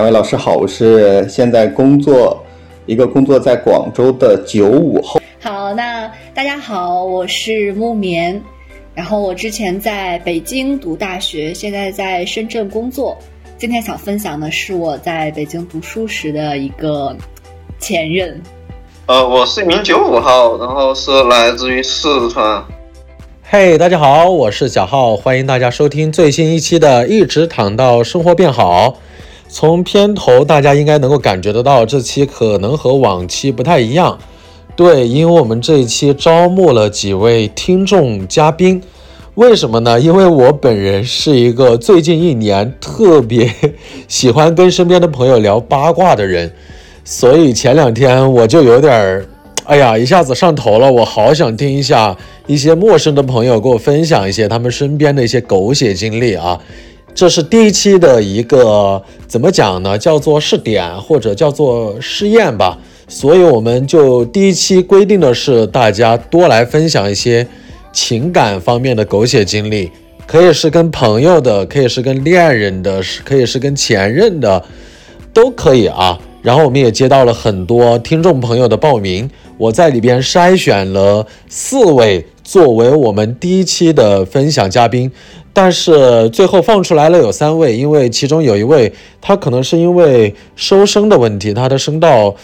两位老师好，我是现在工作一个工作在广州的九五后。好，那大家好，我是木棉，然后我之前在北京读大学，现在在深圳工作。今天想分享的是我在北京读书时的一个前任。呃，我是一名九五后，然后是来自于四川。嘿，大家好，我是小浩，欢迎大家收听最新一期的《一直躺到生活变好》。从片头大家应该能够感觉得到，这期可能和往期不太一样。对，因为我们这一期招募了几位听众嘉宾。为什么呢？因为我本人是一个最近一年特别喜欢跟身边的朋友聊八卦的人，所以前两天我就有点儿。哎呀，一下子上头了！我好想听一下一些陌生的朋友给我分享一些他们身边的一些狗血经历啊！这是第一期的一个怎么讲呢？叫做试点或者叫做试验吧。所以我们就第一期规定的是大家多来分享一些情感方面的狗血经历，可以是跟朋友的，可以是跟恋人的，是可以是跟前任的，都可以啊。然后我们也接到了很多听众朋友的报名。我在里边筛选了四位作为我们第一期的分享嘉宾，但是最后放出来了有三位，因为其中有一位他可能是因为收声的问题，他的声道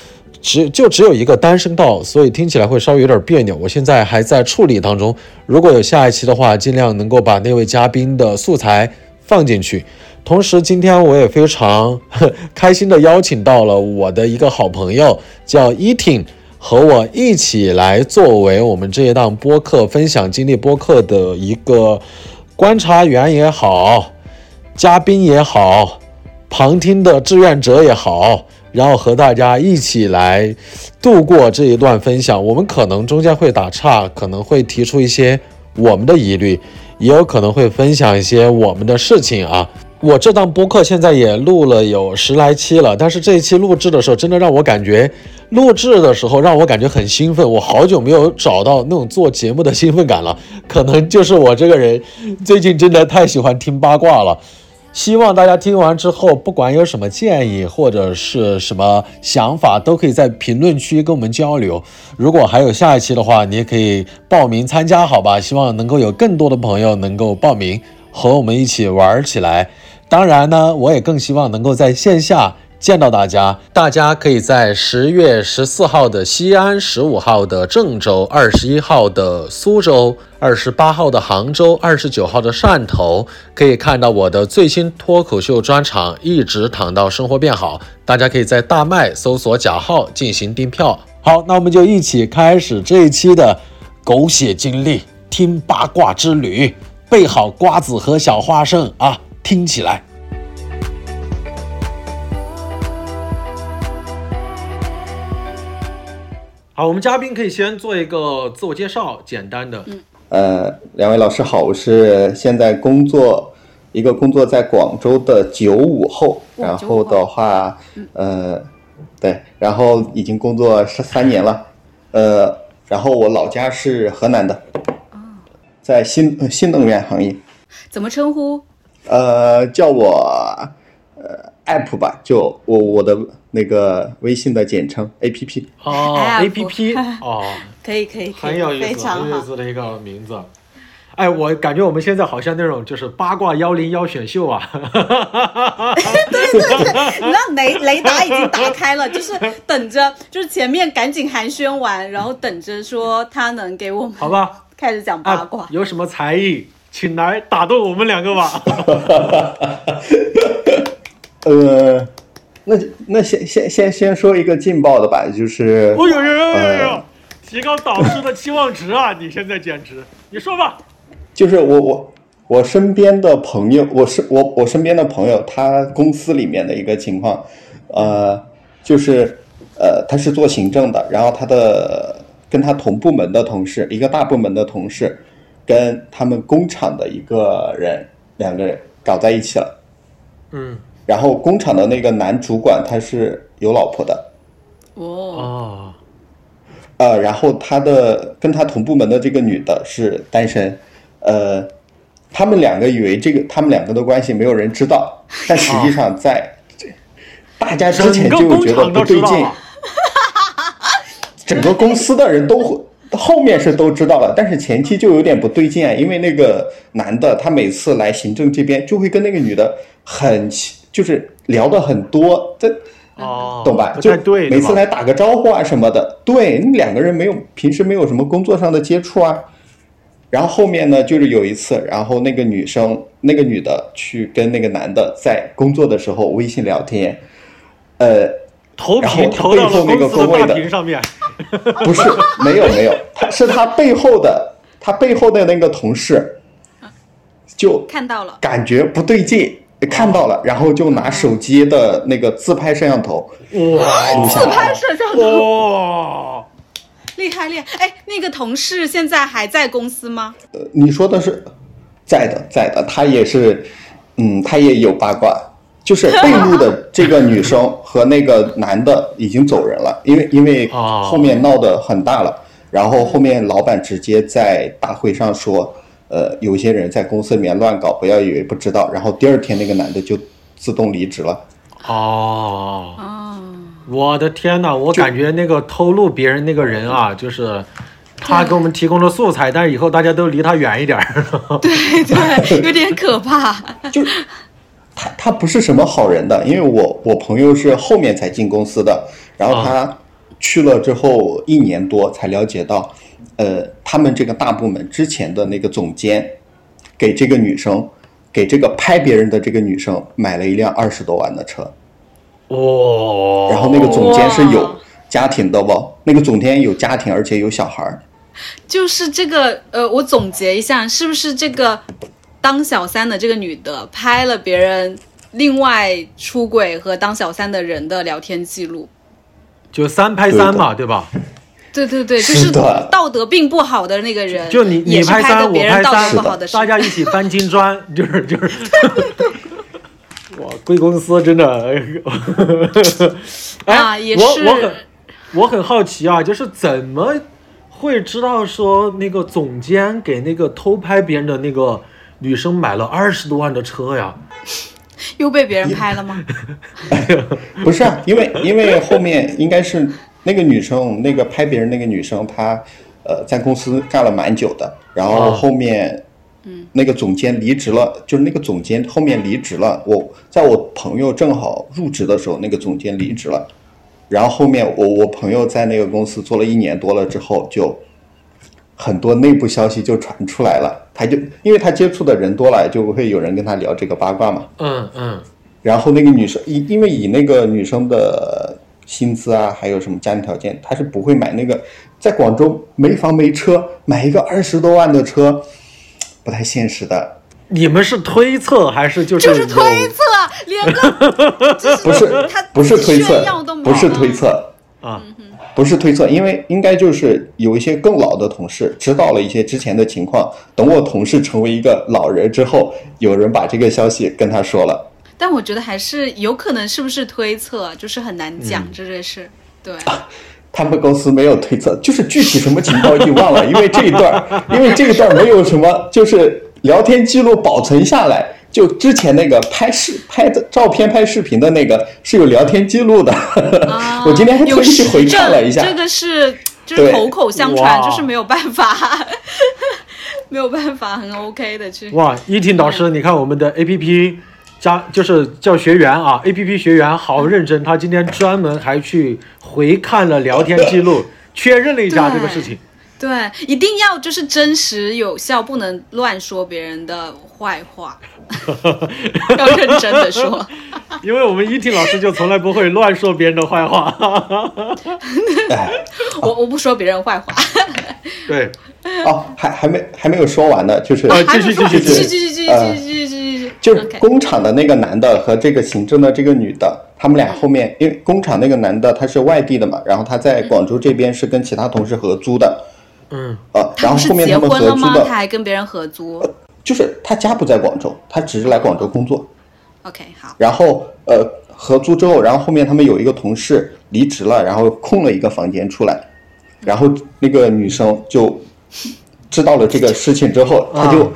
只就只有一个单声道，所以听起来会稍微有点别扭。我现在还在处理当中，如果有下一期的话，尽量能够把那位嘉宾的素材放进去。同时，今天我也非常 开心的邀请到了我的一个好朋友，叫伊婷。和我一起来作为我们这一档播客分享经历播客的一个观察员也好，嘉宾也好，旁听的志愿者也好，然后和大家一起来度过这一段分享。我们可能中间会打岔，可能会提出一些我们的疑虑，也有可能会分享一些我们的事情啊。我这档播客现在也录了有十来期了，但是这一期录制的时候，真的让我感觉录制的时候让我感觉很兴奋。我好久没有找到那种做节目的兴奋感了，可能就是我这个人最近真的太喜欢听八卦了。希望大家听完之后，不管有什么建议或者是什么想法，都可以在评论区跟我们交流。如果还有下一期的话，你也可以报名参加，好吧？希望能够有更多的朋友能够报名和我们一起玩起来。当然呢，我也更希望能够在线下见到大家。大家可以在十月十四号的西安、十五号的郑州、二十一号的苏州、二十八号的杭州、二十九号的汕头，可以看到我的最新脱口秀专场。一直躺到生活变好，大家可以在大麦搜索假号进行订票。好，那我们就一起开始这一期的狗血经历，听八卦之旅。备好瓜子和小花生啊！听起来好，我们嘉宾可以先做一个自我介绍，简单的。嗯，呃，两位老师好，我是现在工作一个工作在广州的九五后，然后的话，呃，对，然后已经工作十三年了，呃，然后我老家是河南的，在新新能源行业。怎么称呼？呃，叫我呃 app 吧，就我我的那个微信的简称 app 哦，app 哦，可以可以，很有意思，很有意思的一个名字。哎，我感觉我们现在好像那种就是八卦幺零幺选秀啊，对 对对，你知道雷雷达已经打开了，就是等着，就是前面赶紧寒暄完，然后等着说他能给我们好吧，开始讲八卦，有什么才艺？请来打动我们两个吧。呃，那那先先先先说一个劲爆的吧，就是，哦呦呦呦呦呦，提高导师的期望值啊！你现在简直，你说吧。就是我我我身边的朋友，我是我我身边的朋友，他公司里面的一个情况，呃，就是呃，他是做行政的，然后他的跟他同部门的同事，一个大部门的同事。跟他们工厂的一个人，两个人搞在一起了，嗯，然后工厂的那个男主管他是有老婆的，哦，呃，然后他的跟他同部门的这个女的是单身，呃，他们两个以为这个他们两个的关系没有人知道，但实际上在大家之前就觉得不对劲，整个公司的人都会。后面是都知道了，但是前期就有点不对劲啊，因为那个男的他每次来行政这边就会跟那个女的很就是聊的很多，这哦，懂吧？就每次来打个招呼啊什么的，对，两个人没有平时没有什么工作上的接触啊。然后后面呢，就是有一次，然后那个女生那个女的去跟那个男的在工作的时候微信聊天，呃。投屏投到了公司的大屏上面，不是，没有没有，他是他背后的，他背后的那个同事，就看到了，感觉不对劲，看到了，然后就拿手机的那个自拍摄像头，哇，自拍摄像头，哇，厉害厉害！哎，那个同事现在还在公司吗？呃，你说的是在的，在的，他也是，嗯，他也有八卦。就是 被录的这个女生和那个男的已经走人了，因为因为后面闹得很大了，然后后面老板直接在大会上说，呃，有些人在公司里面乱搞，不要以为不知道。然后第二天那个男的就自动离职了。哦，我的天哪！我感觉那个偷录别人那个人啊，就是他给我们提供了素材，但是以后大家都离他远一点。对对，有点可怕。就。他他不是什么好人的，因为我我朋友是后面才进公司的，然后他去了之后一年多才了解到，呃，他们这个大部门之前的那个总监给这个女生，给这个拍别人的这个女生买了一辆二十多万的车，哦，然后那个总监是有家庭的不？那个总监有家庭而且有小孩儿，就是这个呃，我总结一下，是不是这个？当小三的这个女的拍了别人另外出轨和当小三的人的聊天记录，就三拍三嘛，对吧？对对对，就是道德并不好的那个人，就你你拍三，我拍三，大家一起搬金砖，就 是就是。哇，贵公司真的，哎，我我很我很好奇啊，就是怎么会知道说那个总监给那个偷拍别人的那个。女生买了二十多万的车呀，又被别人拍了吗？不是啊，因为因为后面应该是那个女生，那个拍别人那个女生，她呃在公司干了蛮久的，然后后面嗯那个总监离职了，就是那个总监后面离职了。我在我朋友正好入职的时候，那个总监离职了，然后后面我我朋友在那个公司做了一年多了之后就。很多内部消息就传出来了，他就因为他接触的人多了，就会有人跟他聊这个八卦嘛。嗯嗯。然后那个女生，因因为以那个女生的薪资啊，还有什么家庭条件，她是不会买那个在广州没房没车，买一个二十多万的车，不太现实的。你们是推测还是就是？就是推测，连个不是不是推测，不是推测啊。不是推测，因为应该就是有一些更老的同事知道了一些之前的情况。等我同事成为一个老人之后，有人把这个消息跟他说了。但我觉得还是有可能是不是推测，就是很难讲这件事。对，他们公司没有推测，就是具体什么情况已经忘了，因为这一段，因为这一段没有什么，就是聊天记录保存下来。就之前那个拍视拍的照片、拍视频的那个是有聊天记录的，我今天还特意去回看了一下。这个是 就是口口相传，就是没有办法，没有办法很 OK 的去。哇，依婷导师，你看我们的 APP 加就是叫学员啊，APP 学员好认真，他今天专门还去回看了聊天记录，确认了一下这个事情。对，一定要就是真实有效，不能乱说别人的坏话，要认真的说。因为我们伊婷老师就从来不会乱说别人的坏话。我我不说别人坏话。对，哦，还还没还没有说完呢，就是，继续继续继续继续继续继续继续继续，就是工厂的那个男的和这个行政的这个女的，他们俩后面，因为工厂那个男的他是外地的嘛，然后他在广州这边是跟其他同事合租的。嗯。呃，然后后面他们合租的，他还跟别人合租。就是他家不在广州，他只是来广州工作。OK，好。然后呃，合租之后，然后后面他们有一个同事离职了，然后空了一个房间出来，然后那个女生就知道了这个事情之后，她就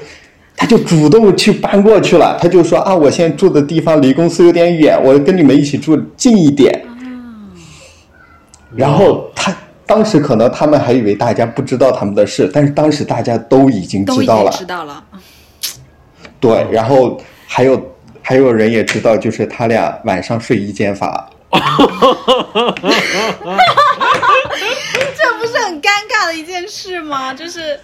他就主动去搬过去了。他就说啊，我现在住的地方离公司有点远，我跟你们一起住近一点。然后他当时可能他们还以为大家不知道他们的事，但是当时大家都已经知道了。知道了。对，然后还有还有人也知道，就是他俩晚上睡一间房。这不是很尴尬的一件事吗？就是，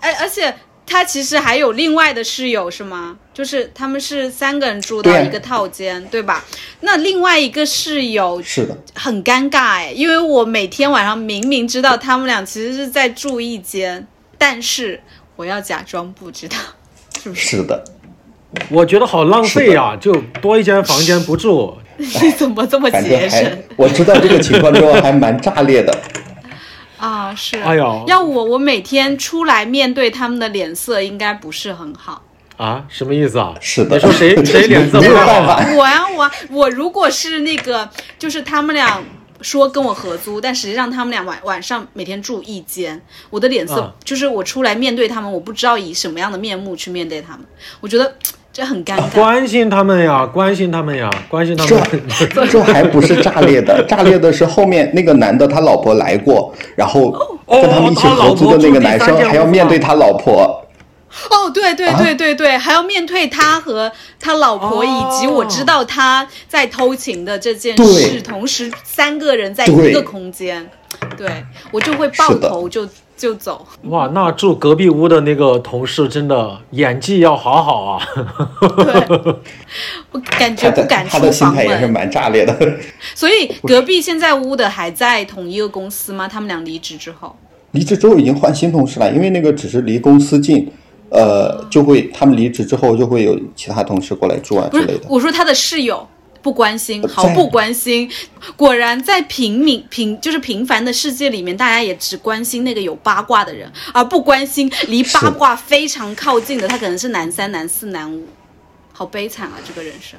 哎而且他其实还有另外的室友是吗？就是他们是三个人住到一个套间，对吧？那另外一个室友是的，很尴尬哎，因为我每天晚上明明知道他们俩其实是在住一间，但是我要假装不知道，是不是？是的，我觉得好浪费呀、就多一间房间不住。你怎么这么节省我知道这个情况之后还蛮炸裂的。啊？是，哎呦要我我每天出来面对他们的脸色，应该不是很好。啊，什么意思啊？是的，你说谁 谁脸色不好我呀、我啊我如果是那个，就是他们俩说跟我合租，但实际上他们俩晚晚上每天住一间，我的脸色、啊就是我出来面对他们，我不知道以什么样的面目去面对他们，我觉得这很尴尬。关心他们呀，关心他们呀，关心他这们。这这还不是炸裂的，炸裂的是后面那个男的他老婆来过，然后跟他们一起合租的那个男生还要面对他老婆。哦，对对啊对对对，还要面对他和他老婆，哦以及我知道他在偷情的这件对事，同时三个人在一个空间，对我就会爆头就就走。哇，那住隔壁屋的那个同事真的演技要好好啊！对，我感觉不敢他的心。态也是蛮炸裂的。所以隔壁现在屋的还在同一个公司吗？他们俩离职之后，离职之后已经换新同事了，因为那个只是离公司近，呃，就会他们离职之后就会有其他同事过来住啊之类的。我说他的室友不关心，毫不关心。果然在平民平就是平凡的世界里面，大家也只关心那个有八卦的人，而不关心离八卦非常靠近的，他可能是男三、男四、男五，好悲惨啊！这个人生。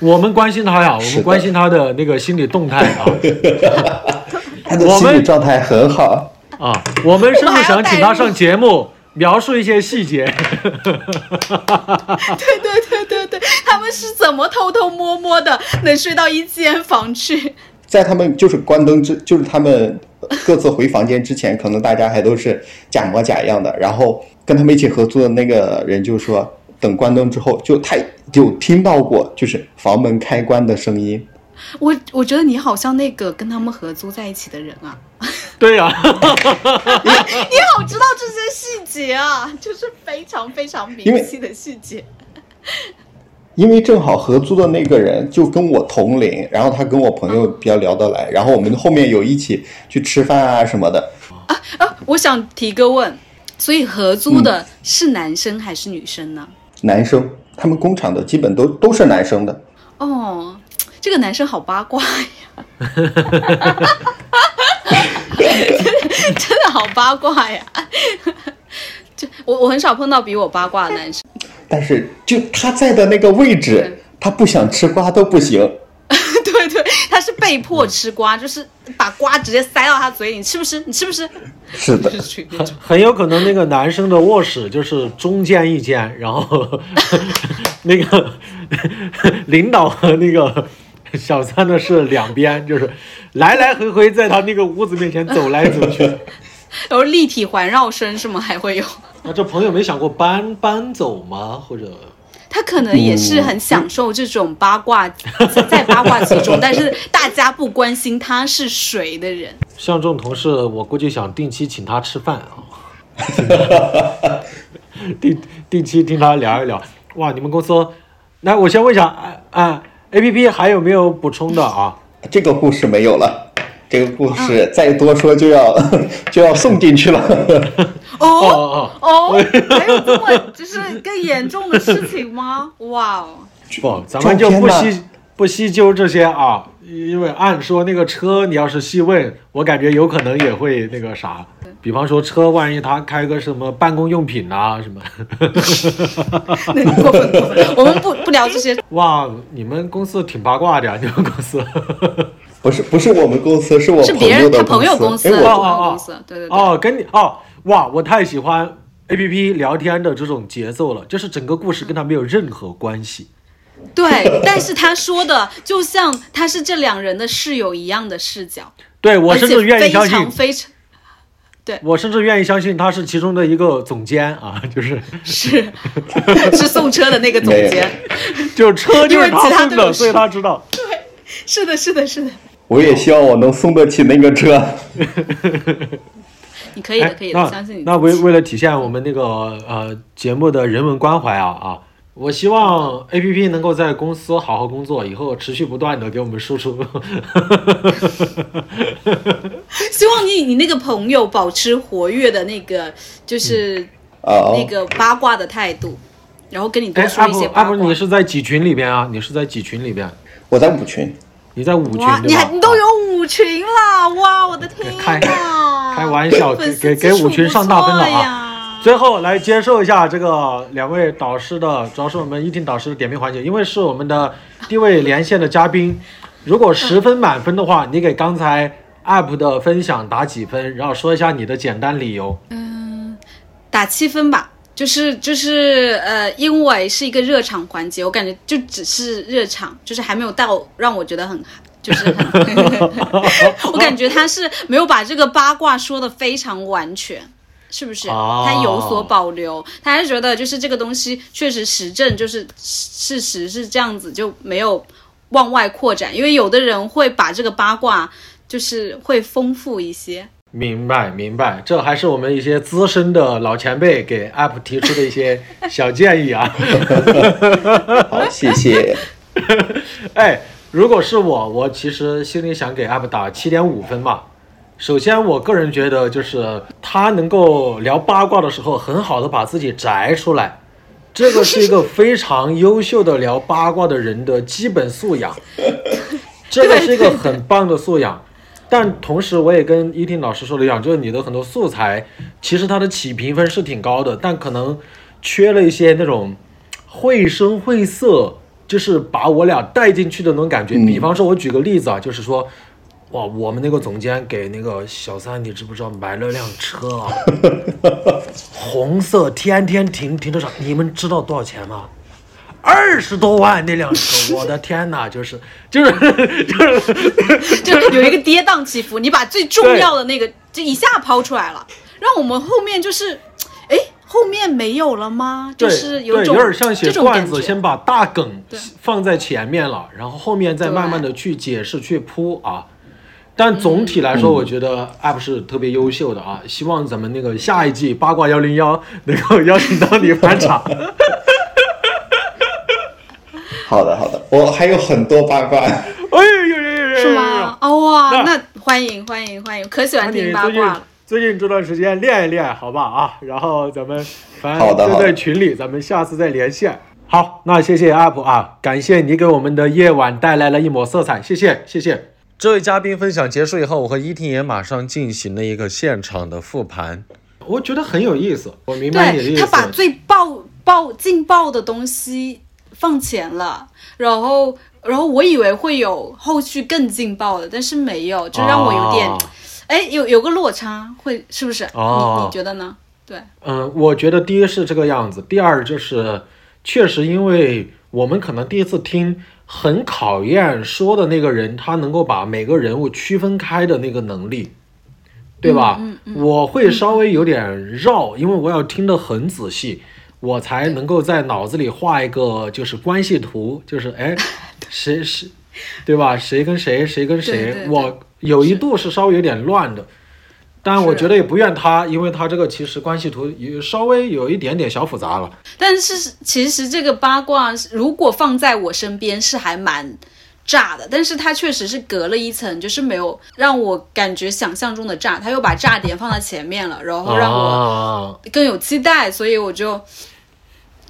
我们关心他呀，我们关心他的那个心理动态啊 他的我们心理状态很好，啊！我们甚至想请他上节目，描述一些细节。对对对对对，他们是怎么偷偷摸摸的能睡到一间房去？在他们就是关灯之，就是他们各自回房间之前，可能大家还都是假模假样的。然后跟他们一起合租的那个人就说，等关灯之后，就他有听到过就是房门开关的声音。我我觉得你好像那个跟他们合租在一起的人啊，对呀、你好知道这些细节啊，就是非常非常明细的细节。因为正好合租的那个人就跟我同龄，然后他跟我朋友比较聊得来，然后我们后面有一起去吃饭啊什么的。啊啊，我想提个问，所以合租的是男生还是女生呢？男生，他们工厂的基本都都是男生的。哦，这个男生好八卦呀，真的好八卦呀！就我我很少碰到比我八卦的男生，但是就他在的那个位置，他不想吃瓜都不行。对对，他是被迫吃瓜，就是把瓜直接塞到他嘴里，你吃不吃？你吃不吃？是的。很有可能那个男生的卧室就是中间一间，然后 那个领导和那个小三的是两边，就是来来回回在他那个屋子面前走来走去。然后立体环绕声是吗？还会有？那 这朋友没想过搬搬走吗？或者他可能也是很享受这种八卦，在八卦其中，但是大家不关心他是谁的人。像这种同事，我估计想定期请他吃饭啊，定定期听他聊一聊。哇，你们公司，来，我先问一下，啊啊，A P P 还有没有补充的啊？这个故事没有了，这个故事再多说就要 就要送进去了。哦哦哦哦，还有这么就是更严重的事情吗？哇哦！不，咱们就不细不细究这些啊，因为按说那个车，你要是细问，我感觉有可能也会那个啥，比方说车，万一他开个什么办公用品啊什么，那个过分过分，我们不不聊这些。哇，你们公司挺八卦的呀，你们公司。不是不是我们公司，是我是别人他朋友的朋友公司，哎，朋我哦友公司，对对对。哦，跟你哦，哇，我太喜欢 A P P 聊天的这种节奏了，就是整个故事跟他没有任何关系。对，但是他说的就像他是这两人的室友一样的视角，对我甚至愿意非相信常，非常对。我甚至愿意相信他是其中的一个总监啊，就是。是是送车的那个总监，就车就是因为其他送的，所以他知道。对是的，是的，是的，我也希望我能送得起那个车。你可以的，哎可以的，那相信你。那为为了体现我们那个呃节目的人文关怀啊啊，我希望 A P P 能够在公司好好工作，以后持续不断的给我们输出。希望你你那个朋友保持活跃的那个，就是啊、那个八卦的态度，然后跟你多哎，说一些八卦。你是在几群里边啊？你是在几群里边？我在五群，你在五群？你还你都有五群了，哇，我的天开呐！开玩笑，给给给基础五群上大分了啊！最后来接受一下这个两位导师的，主要是我们一听导师的点评环节，因为是我们的定位连线的嘉宾。如果十分满分的话，你给刚才 app 的分享打几分？然后说一下你的简单理由。嗯打七分吧，就是就是呃，因为是一个热场环节，我感觉就只是热场，就是还没有到让我觉得很。就是很，我感觉他是没有把这个八卦说的非常完全，是不是？哦他有所保留，他还是觉得就是这个东西确实实证就是事实是这样子，就没有往外扩展，因为有的人会把这个八卦就是会丰富一些。明白明白，这还是我们一些资深的老前辈给 app 提出的一些小建议啊。好，谢谢。哎，如果是我，我其实心里想给 app 打七点五分嘛。首先，我个人觉得就是他能够聊八卦的时候，很好的把自己摘出来，这个是一个非常优秀的聊八卦的人的基本素养，这个是一个很棒的素养。但同时，我也跟一听老师说的一样，就是你的很多素材，其实它的起评分是挺高的，但可能缺了一些那种绘声绘色，就是把我俩带进去的那种感觉。比方说，我举个例子啊，就是说，哇，我们那个总监给那个小三，你知不知道买了辆车啊？红色，天天停停车场，你们知道多少钱吗？二十多万那辆车，我的天哪！就是就是就是就有一个跌宕起伏，你把最重要的那个就一下抛出来了，让我们后面就是，哎，后面没有了吗？就是有一种有点像写段子，先把大梗放在前面了，然后后面再慢慢的去解释、去铺啊。但总体来说，我觉得 app 是特别优秀的啊！希望咱们那个下一季八卦幺零幺能够邀请到你返场。好的，好的，我还有很多八卦。哎呦呦呦呦呦！是吗？哦哇，那那欢迎欢迎欢迎，可喜欢听八卦了。最近这段时间练一练，好吧啊？然后咱们反正就在群里，咱们下次再连线。好，那谢谢 app 啊，感谢你给我们的夜晚带来了一抹色彩，谢谢谢谢。这位嘉宾分享结束以后，我和依婷也马上进行了一个现场的复盘，我觉得很有意思。我明白你的意思。他把最爆爆劲爆的东西放前了，然后然后我以为会有后续更劲爆的，但是没有，就让我有点哦哎、有有个落差，会是不是？哦你你觉得呢？对，嗯，我觉得第一是这个样子，第二就是确实因为我们可能第一次听，很考验说的那个人他能够把每个人物区分开的那个能力，对吧？嗯嗯我会稍微有点绕，因为我要听得很仔细，我才能够在脑子里画一个就是关系图，就是哎，谁谁，对吧？谁跟谁，谁跟谁，对对对我有一度是稍微有点乱的。但我觉得也不怨他，因为他这个其实关系图也稍微有一点点小复杂了。但是其实这个八卦如果放在我身边是还蛮炸的，但是它确实是隔了一层，就是没有让我感觉想象中的炸，他又把炸点放在前面了，然后让我啊，更有期待，所以我就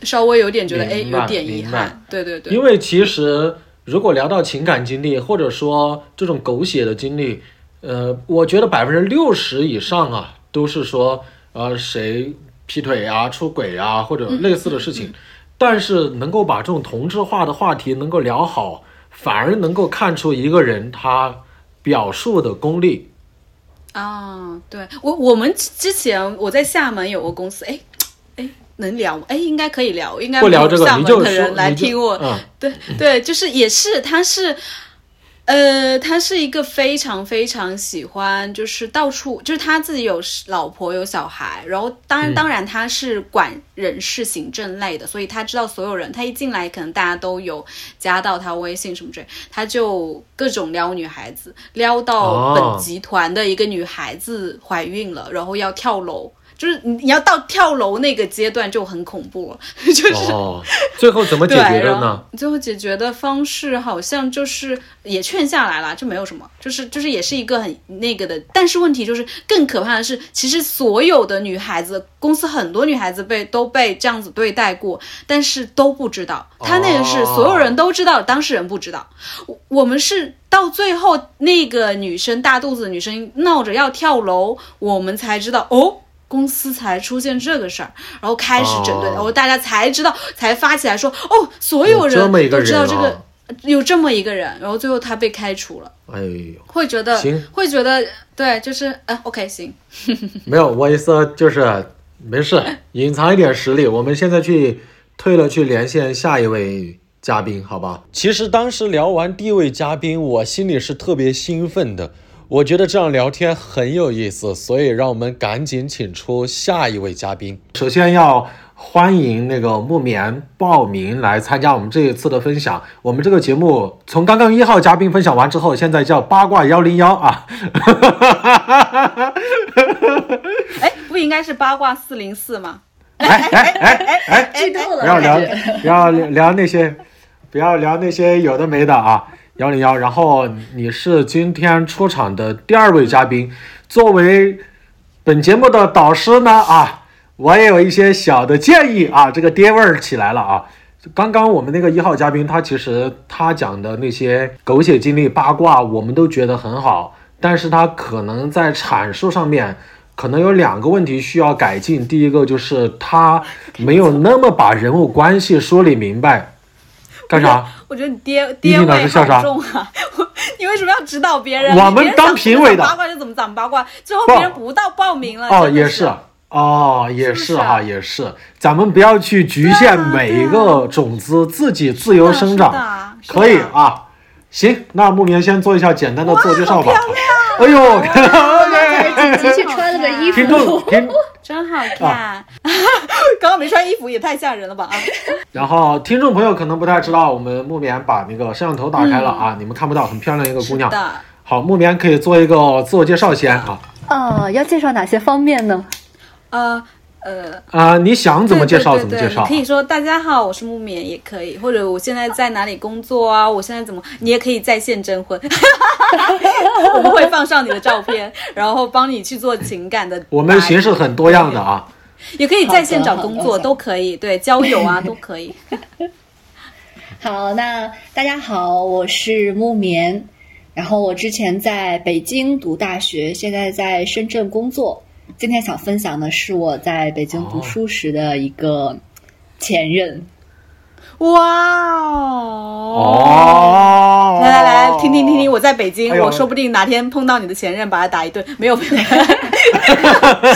稍微有点觉得哎有点遗憾，对对对，因为其实如果聊到情感经历，或者说这种狗血的经历，呃，我觉得百分之六十以上啊，都是说呃谁劈腿啊、出轨啊，或者类似的事情。但是能够把这种同质化的话题能够聊好，反而能够看出一个人他表述的功力。啊，对。我我们之前我在厦门有个公司，哎，能聊吗？哎，应该可以聊，应该不聊这个，没有厦门的人来听我。嗯，对对，就是也是，他是，呃，他是一个非常非常喜欢，就是到处，就是他自己有老婆有小孩，然后当然、当然他是管人事行政类的，所以他知道所有人，他一进来可能大家都有加到他微信什么之类，他就各种撩女孩子，撩到哦本集团的一个女孩子怀孕了，然后要跳楼。就是你你要到跳楼那个阶段就很恐怖了，就是、哦，最后怎么解，决的呢？最后解决的方式好像就是也劝下来了，就没有什么，就是就是也是一个很那个的。但是问题就是更可怕的是，其实所有的女孩子，公司很多女孩子被都被这样子对待过，但是都不知道。他那个是哦所有人都知道，当事人不知道。我我们是到最后那个女生大肚子的女生闹着要跳楼，我们才知道哦。公司才出现这个事儿，然后开始整顿，哦。然后大家才知道，才发起来说，哦，所有人都知道这个有这么一个人，然后最后他被开除了，哎呦，会觉得行。会觉得对，就是呃，OK，行，没有，我意思就是没事，隐藏一点实力。我们现在去退了，去连线下一位嘉宾，好吧？其实当时聊完第一位嘉宾，我心里是特别兴奋的，我觉得这样聊天很有意思，所以让我们赶紧请出下一位嘉宾。首先要欢迎那个木棉报名来参加我们这一次的分享。我们这个节目从刚刚一号嘉宾分享完之后，现在叫八卦幺零幺啊。哎，不应该是八卦四零四吗？哎哎哎哎，剧透了，不要聊，不要聊聊那些，不要聊那些有的没的啊。幺零幺，然后你是今天出场的第二位嘉宾，作为本节目的导师呢啊，我也有一些小的建议啊，这个爹味儿起来了啊。刚刚我们那个一号嘉宾，他其实他讲的那些狗血经历、八卦，我们都觉得很好，但是他可能在阐述上面，可能有两个问题需要改进。第一个就是他没有那么把人物关系梳理明白。干啥？我觉得你爹爹味好重啊！你为什么要指导别人？我们当评委的八卦就怎么讲八卦，最后别人不到报名了。哦，也是，哦，也是哈，也是。咱们不要去局限每一个种子自己自由生长，可以啊。行，那木棉先做一下简单的自我介绍吧。哎呦，才紧急去穿了个衣服，真好看。刚刚没穿衣服也太吓人了吧啊！然后听众朋友可能不太知道，我们木棉把那个摄像头打开了啊，你们看不到，很漂亮一个姑娘。好，木棉可以做一个自我介绍先啊。呃，要介绍哪些方面呢？呃呃，啊、你想怎么介绍对对对怎么介绍可以说大家好，我是木棉也可以，或者我现在在哪里工作啊？我现在怎么？你也可以在线征婚，我们会放上你的照片，然后帮你去做情感的。我们形式很多样的，啊。也可以在线找工作，都可以，对，交友啊都可以。好，那大家好，我是木棉，然后我之前在北京读大学，现在在深圳工作。今天想分享的是我在北京读书时的一个前任。哇哦！哦，来来来，听听听听，我在北京，哎我说不定哪天碰到你的前任，把他打一顿。没有，没有。所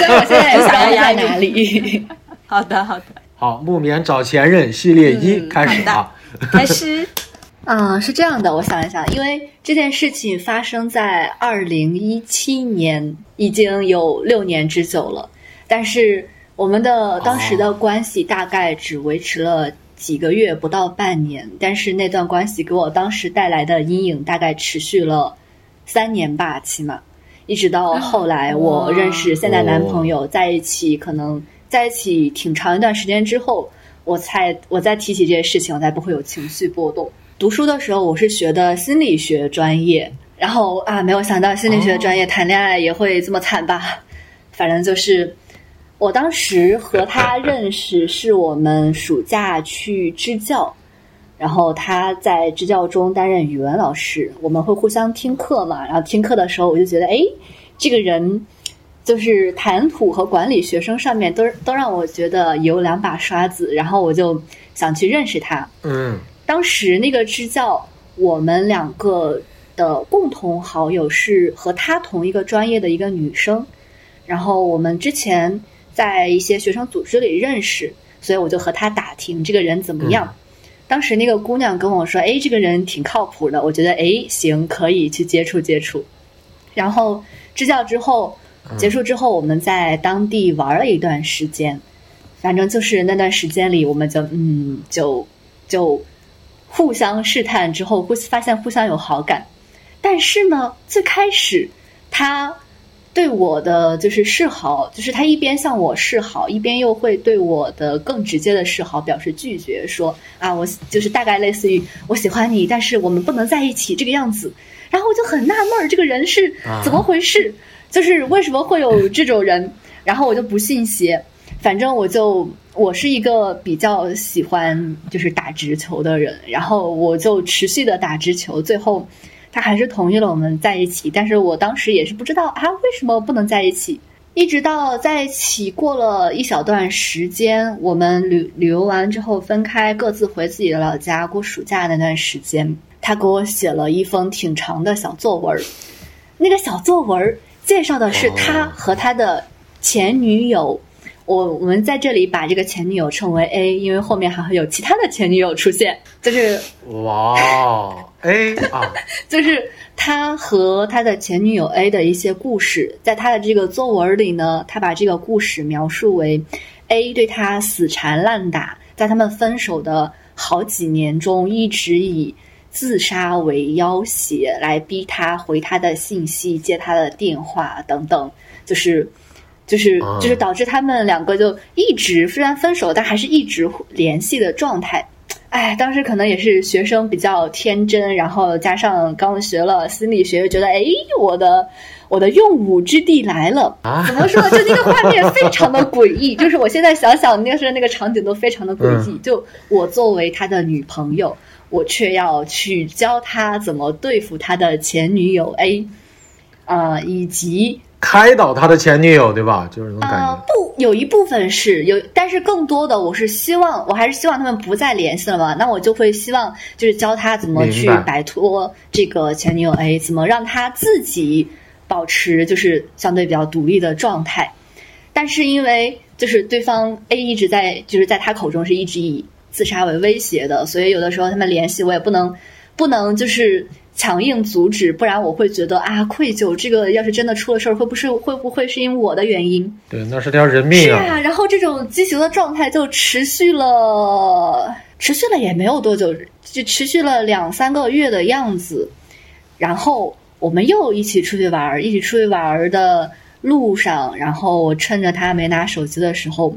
以我现在也不知道在哪里。好的，好的，好，木棉找前任系列一、嗯开始啊。开始。啊，是这样的，我想一想，因为这件事情发生在二零一七年，已经有六年之久了。但是我们的当时的关系大概只维持了几个月，不到半年。但是那段关系给我当时带来的阴影大概持续了三年吧，起码一直到后来我认识现在男朋友，在一起可能在一起挺长一段时间之后，我才我再提起这些事情，我才不会有情绪波动。读书的时候，我是学的心理学专业，然后啊，没有想到心理学专业谈恋爱也会这么惨吧？反正就是，我当时和他认识是我们暑假去支教，然后他在支教中担任语文老师，我们会互相听课嘛。然后听课的时候，我就觉得，哎，这个人就是谈吐和管理学生上面都都让我觉得有两把刷子，然后我就想去认识他。嗯当时那个支教，我们两个的共同好友是和他同一个专业的一个女生，然后我们之前在一些学生组织里认识，所以我就和他打听这个人怎么样。当时那个姑娘跟我说：“哎，这个人挺靠谱的，我觉得哎行，可以去接触接触。”然后支教之后结束之后，我们在当地玩了一段时间。反正就是那段时间里，我们就嗯，就就互相试探之后，互发现互相有好感。但是呢，最开始他对我的就是示好，就是他一边向我示好，一边又会对我的更直接的示好表示拒绝，说啊，我就是大概类似于我喜欢你，但是我们不能在一起这个样子。然后我就很纳闷儿，这个人是怎么回事？就是为什么会有这种人？然后我就不信邪。反正我就我是一个比较喜欢就是打直球的人，然后我就持续的打直球，最后他还是同意了我们在一起。但是我当时也是不知道啊为什么不能在一起，一直到在一起过了一小段时间，我们旅旅游完之后分开，各自回自己的老家过暑假那段时间，他给我写了一封挺长的小作文，那个小作文介绍的是他和他的前女友。我我们在这里把这个前女友称为 A，因为后面还会有其他的前女友出现，就是哇 A 啊，就是他和他的前女友 A 的一些故事，在他的这个作文里呢，他把这个故事描述为 A 对他死缠烂打，在他们分手的好几年中，一直以自杀为要挟来逼他回他的信息、接他的电话等等，就是。就是就是导致他们两个就一直虽然分手，但还是一直联系的状态。哎，当时可能也是学生比较天真，然后加上刚学了心理学，觉得哎，我的我的用武之地来了。怎么说？就那个画面非常的诡异。就是我现在想想，那时候那个场景都非常的诡异。就我作为他的女朋友，我却要去教他怎么对付他的前女友 A，啊，以及。开导他的前女友，对吧？就是那种感觉。不，有一部分是有，但是更多的，我是希望，我还是希望他们不再联系了嘛。那我就会希望，就是教他怎么去摆脱这个前女友 A，怎么让他自己保持就是相对比较独立的状态。但是因为就是对方 A 一直在就是在他口中是一直以自杀为威胁的，所以有的时候他们联系我也不能不能就是。强硬阻止，不然我会觉得啊愧疚。这个要是真的出了事儿，会不是会不会是因为我的原因？对，那是条人命啊。是啊，然后这种畸形的状态就持续了，持续了也没有多久，就持续了两三个月的样子。然后我们又一起出去玩儿，一起出去玩儿的路上，然后我趁着他没拿手机的时候，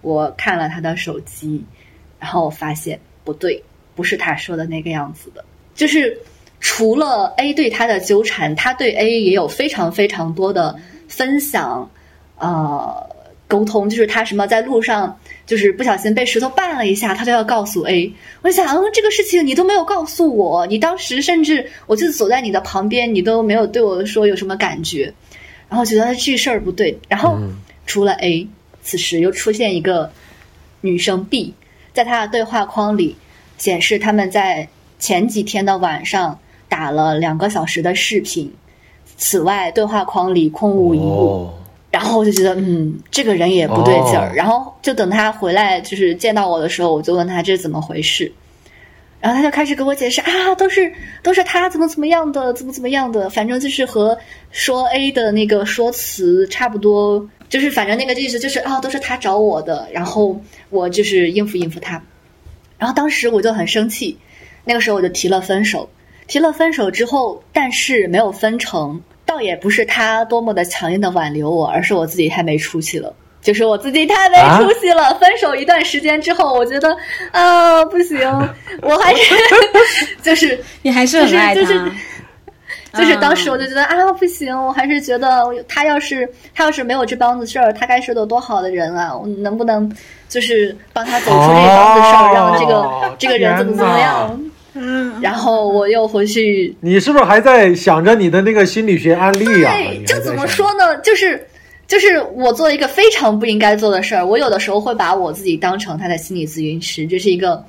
我看了他的手机，然后发现不对，不是他说的那个样子的，就是。除了 A 对他的纠缠，他对 A 也有非常非常多的分享，呃，沟通。就是他什么在路上，就是不小心被石头绊了一下，他都要告诉 A。我想，嗯，这个事情你都没有告诉我，你当时甚至我就走在你的旁边，你都没有对我说有什么感觉，然后觉得这事儿不对。然后除了 A，此时又出现一个女生 B，在他的对话框里显示他们在前几天的晚上。打了两个小时的视频，此外对话框里空无一物，然后我就觉得嗯，这个人也不对劲儿。然后就等他回来，就是见到我的时候，我就问他这是怎么回事，然后他就开始给我解释啊，都是都是他怎么怎么样的，怎么怎么样的，反正就是和说 A 的那个说辞差不多，就是反正那个意思就是啊，都是他找我的，然后我就是应付应付他。然后当时我就很生气，那个时候我就提了分手。提了分手之后，但是没有分成，倒也不是他多么的强硬的挽留我，而是我自己太没出息了。就是我自己太没出息了。分手一段时间之后，我觉得啊不行，我还是 就是 你还是很爱他。就是当时我就觉得啊不行，我还是觉得他要是他要是没有这帮子事儿，他该是个多好的人啊！我能不能就是帮他走出这帮子事儿，让这个这个人怎么怎么样？嗯，然后我又回去。你是不是还在想着你的那个心理学案例啊？对，就怎么说呢？就是，就是我做一个非常不应该做的事儿。我有的时候会把我自己当成他的心理咨询师，这是一个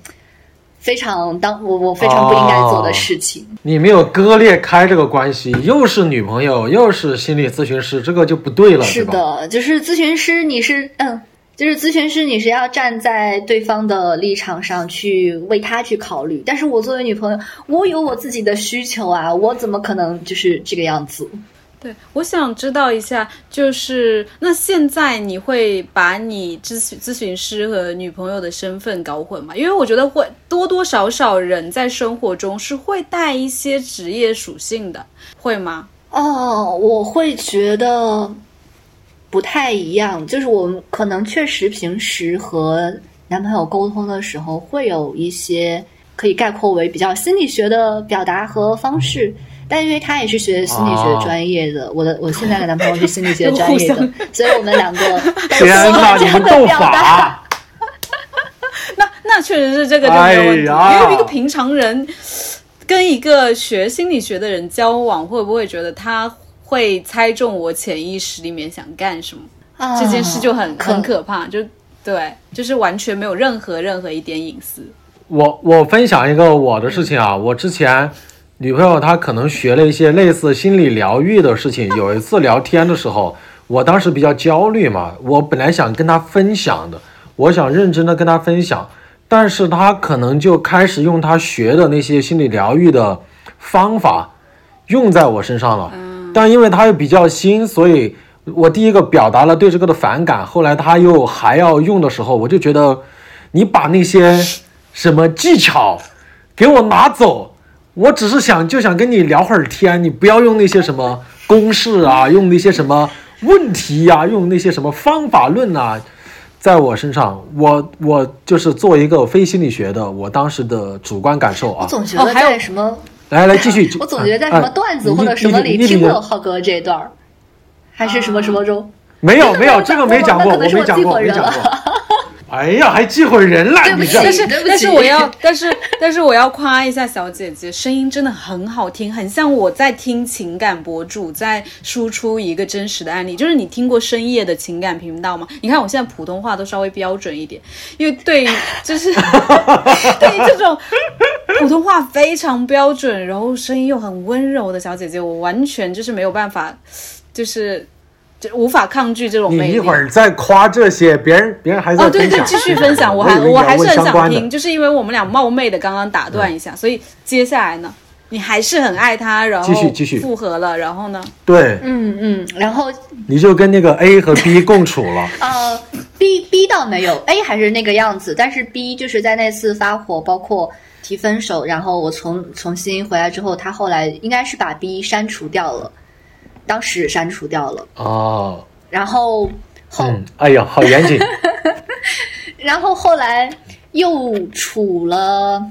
非常当我我非常不应该做的事情。你没有割裂开这个关系，又是女朋友，又是心理咨询师，这个就不对了。是的，就是咨询师，你是嗯。就是咨询师，你是要站在对方的立场上去为他去考虑。但是我作为女朋友，我有我自己的需求啊，我怎么可能就是这个样子？对，我想知道一下，就是那现在你会把你咨询咨询师和女朋友的身份搞混吗？因为我觉得会多多少少人在生活中是会带一些职业属性的，会吗？哦，我会觉得不太一样，就是我们可能确实平时和男朋友沟通的时候，会有一些可以概括为比较心理学的表达和方式。但因为他也是学心理学专业的，我的我 现在的男朋友是心理学专业的，所以我们两个 都天哪，你们斗法！那那确实是这个就没有问题，因为一个平常人跟一个学心理学的人交往，会不会觉得他会猜中我潜意识里面想干什么？这件事就很很可怕，就对，就是完全没有任何任何一点隐私。我我分享一个我的事情啊，我之前。女朋友她可能学了一些类似心理疗愈的事情。有一次聊天的时候，我当时比较焦虑嘛，我本来想跟她分享的，我想认真的跟她分享，但是她可能就开始用她学的那些心理疗愈的方法用在我身上了。但因为它又比较新，所以我第一个表达了对这个的反感。后来他又还要用的时候，我就觉得你把那些什么技巧给我拿走。我只是想就想跟你聊会儿天，你不要用那些什么公式啊，用那些什么问题呀，用那些什么方法论啊，在我身上，我我就是做一个非心理学的，我当时的主观感受啊。我总觉得在什么，来来继续。我总觉得在什么段子或者什么里听过浩哥这一段还是什么什么中？没有 没有，这个没讲过，我没讲过，没讲过。哎呀，还记混人了！对不起，但是但是我要，但是但是我要夸一下小姐姐，声音真的很好听，很像我在听情感博主在输出一个真实的案例。就是你听过深夜的情感频道吗？你看我现在普通话都稍微标准一点，因为对，就是 对于这种普通话非常标准，然后声音又很温柔的小姐姐，我完全就是没有办法，就是。就无法抗拒这种魅力。你一会儿再夸这些，别人别人还在哦，对对，继续分享，我还我还是很想听，就是因为我们俩冒昧的刚刚打断一下，所以接下来呢，你还是很爱他，然后继续继续复合了，然后呢？对，嗯嗯，然后你就跟那个 A 和 B 共处了。呃，B B 倒没有，A 还是那个样子，但是 B 就是在那次发火，包括提分手，然后我重重新回来之后，他后来应该是把 B 删除掉了。当时删除掉了哦，然后后哎呀，好严谨。然后后来又处了，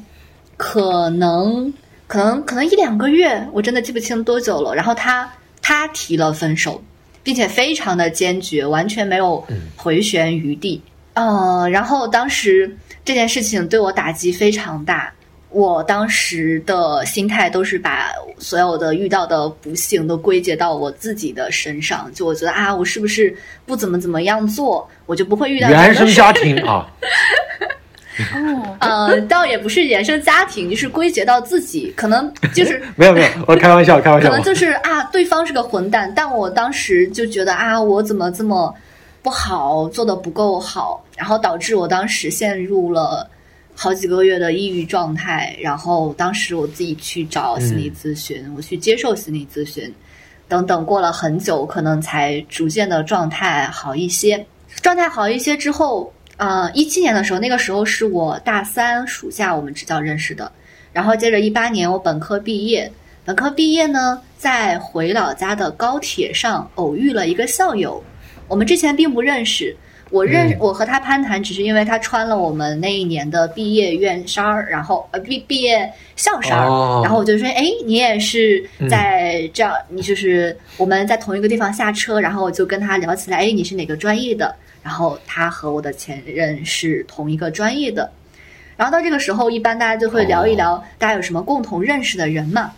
可能可能可能一两个月，我真的记不清多久了。然后他他提了分手，并且非常的坚决，完全没有回旋余地。呃，然后当时这件事情对我打击非常大。我当时的心态都是把所有的遇到的不幸都归结到我自己的身上，就我觉得啊，我是不是不怎么怎么样做，我就不会遇到原生家庭啊？哦，呃，倒也不是原生家庭，就是归结到自己，可能就是 没有没有，我开玩笑开玩笑，可能就是啊，对方是个混蛋，但我当时就觉得啊，我怎么这么不好，做的不够好，然后导致我当时陷入了。好几个月的抑郁状态，然后当时我自己去找心理咨询，我去接受心理咨询，等等过了很久，可能才逐渐的状态好一些。状态好一些之后，呃，一七年的时候，那个时候是我大三暑假我们知道认识的，然后接着一八年我本科毕业，本科毕业呢，在回老家的高铁上偶遇了一个校友，我们之前并不认识。我认我和他攀谈，只是因为他穿了我们那一年的毕业院衫儿，然后呃毕毕业校衫儿，然后我就说，哎，你也是在这样，你就是我们在同一个地方下车，然后我就跟他聊起来，哎，你是哪个专业的？然后他和我的前任是同一个专业的，然后到这个时候，一般大家就会聊一聊，大家有什么共同认识的人嘛？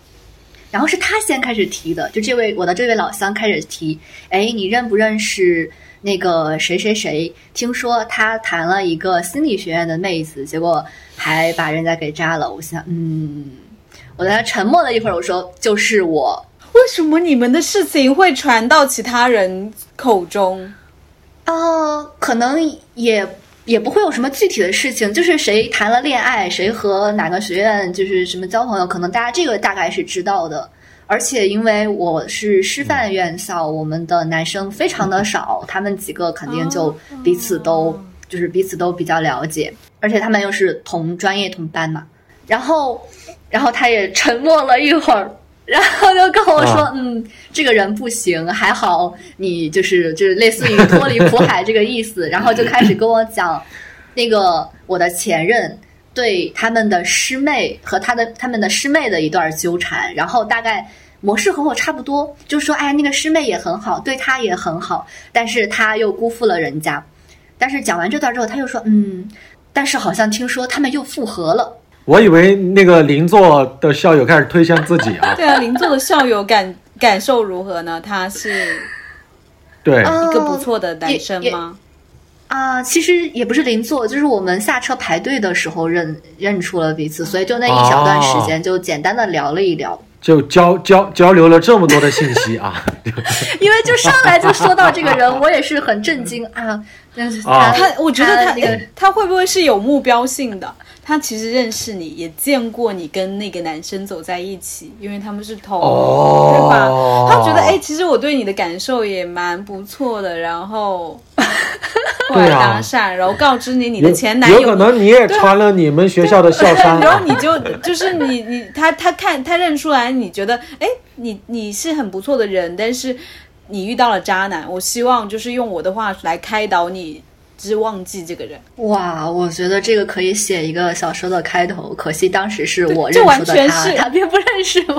然后是他先开始提的，就这位我的这位老乡开始提，哎，你认不认识？那个谁谁谁，听说他谈了一个心理学院的妹子，结果还把人家给扎了。我想，嗯，我在那沉默了一会儿，我说就是我。为什么你们的事情会传到其他人口中？呃，可能也也不会有什么具体的事情，就是谁谈了恋爱，谁和哪个学院就是什么交朋友，可能大家这个大概是知道的。而且因为我是师范院校，我们的男生非常的少，他们几个肯定就彼此都就是彼此都比较了解，而且他们又是同专业同班嘛。然后，然后他也沉默了一会儿，然后就跟我说：“啊嗯，这个人不行，还好你就是就是类似于脱离苦海这个意思。”然后就开始跟我讲那个我的前任对他们的师妹和他的他们的师妹的一段纠缠，然后大概模式和我差不多，就说哎那个师妹也很好，对他也很好，但是他又辜负了人家。但是讲完这段之后，他又说嗯，但是好像听说他们又复合了。我以为那个邻座的校友开始推荐自己啊，对啊，邻座的校友感感受如何呢？他是对，嗯一个不错的男生吗？啊、其实也不是邻座，就是我们下车排队的时候认认出了彼此，所以就那一小段时间就简单的聊了一聊。就交交交流了这么多的信息啊，因为就上来就说到这个人，我也是很震惊啊。但是他、啊他，我觉得他那个他会不会是有目标性的？他其实认识你，也见过你跟那个男生走在一起，因为他们是同，哦对吧？他觉得哎、其实我对你的感受也蛮不错的，然后过来搭讪，然后告知你你的前男友有可能你也穿了你们学校的校衫然后啊，你就就是你你他他看他认出来，你觉得哎，你你是很不错的人，但是你遇到了渣男，我希望就是用我的话来开导你，就是忘记这个人。哇，我觉得这个可以写一个小说的开头。可惜当时是我这认出的他，完全是他并不认识我。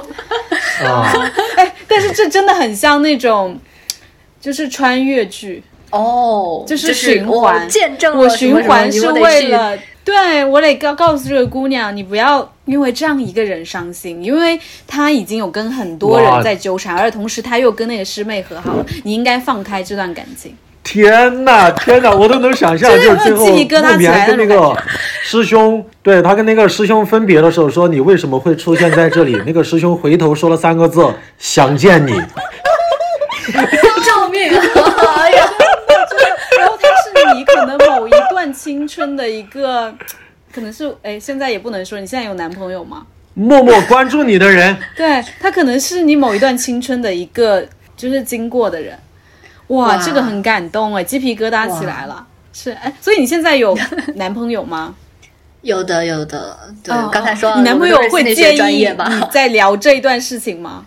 啊，哎，但是这真的很像那种，就是穿越剧，哦，就是循环我见证了我循环是为了。对我得告告诉这个姑娘，你不要因为这样一个人伤心，因为他已经有跟很多人在纠缠，而同时他又跟那个师妹和好了，你应该放开这段感情。天呐，天呐，我都能想象，就是那个师兄，对他跟那个师兄分别的时候说你为什么会出现在这里？那个师兄回头说了三个字：想见你。救命青春的一个，可能是哎，现在也不能说你现在有男朋友吗？默默关注你的人，对他可能是你某一段青春的一个就是经过的人，哇，哇这个很感动哎，鸡皮疙瘩起来了。是哎，所以你现在有 男朋友吗？有的有的，对，哦刚才说你男朋友会介意？你在聊这一段事情吗？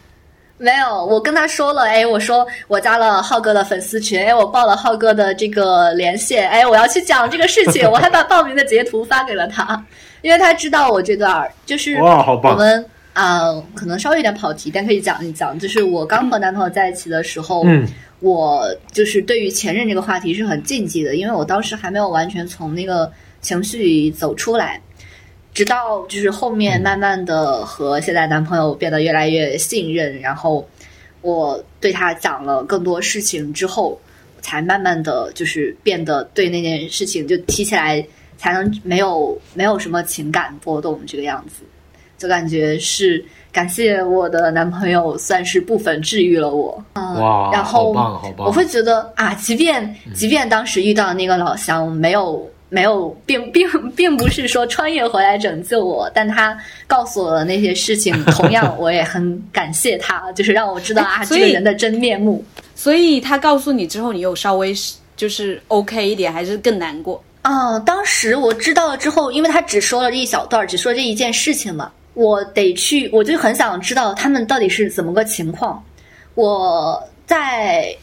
没有，我跟他说了，哎，我说我加了浩哥的粉丝群，哎，我报了浩哥的这个连线，哎，我要去讲这个事情，我还把报名的截图发给了他，因为他知道我这段儿就是哇好棒。我们啊、可能稍微有点跑题，但可以讲一讲，就是我刚和男朋友在一起的时候，嗯，我就是对于前任这个话题是很禁忌的，因为我当时还没有完全从那个情绪里走出来，直到就是后面慢慢的和现在男朋友变得越来越信任，然后我对他讲了更多事情之后，才慢慢的就是变得对那件事情就提起来才能没有没有什么情感波动这个样子，就感觉是感谢我的男朋友，算是部分治愈了我。嗯哇，然后！我会觉得啊，即便即便当时遇到那个老乡没有没有，并 并并不是说穿越回来拯救我，但他告诉我的那些事情，同样我也很感谢他，就是让我知道啊，这个人的真面目。所以他告诉你之后，你有稍微就是 OK 一点，还是更难过？哦，当时我知道了之后，因为他只说了这一小段儿，只说这一件事情嘛，我得去，我就很想知道他们到底是怎么个情况。我在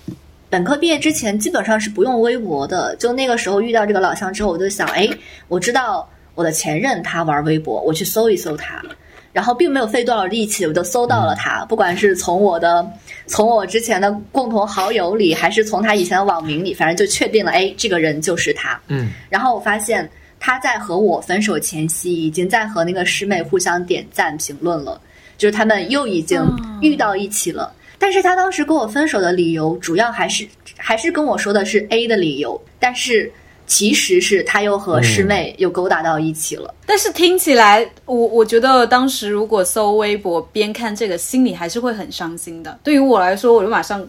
本科毕业之前基本上是不用微博的，就那个时候遇到这个老乡之后，我就想，哎，我知道我的前任他玩微博，我去搜一搜他。然后并没有费多少力气，我就搜到了他。不管是从我的，从我之前的共同好友里，还是从他以前的网名里，反正就确定了，哎，这个人就是他。嗯，然后我发现他在和我分手前夕，已经在和那个师妹互相点赞评论了，就是他们又已经遇到一起了。但是他当时跟我分手的理由，主要还是还是跟我说的是 A 的理由，但是其实是他又和师妹又勾搭到一起了。但是听起来，我我觉得当时如果搜微博边看这个，心里还是会很伤心的。对于我来说，我就马上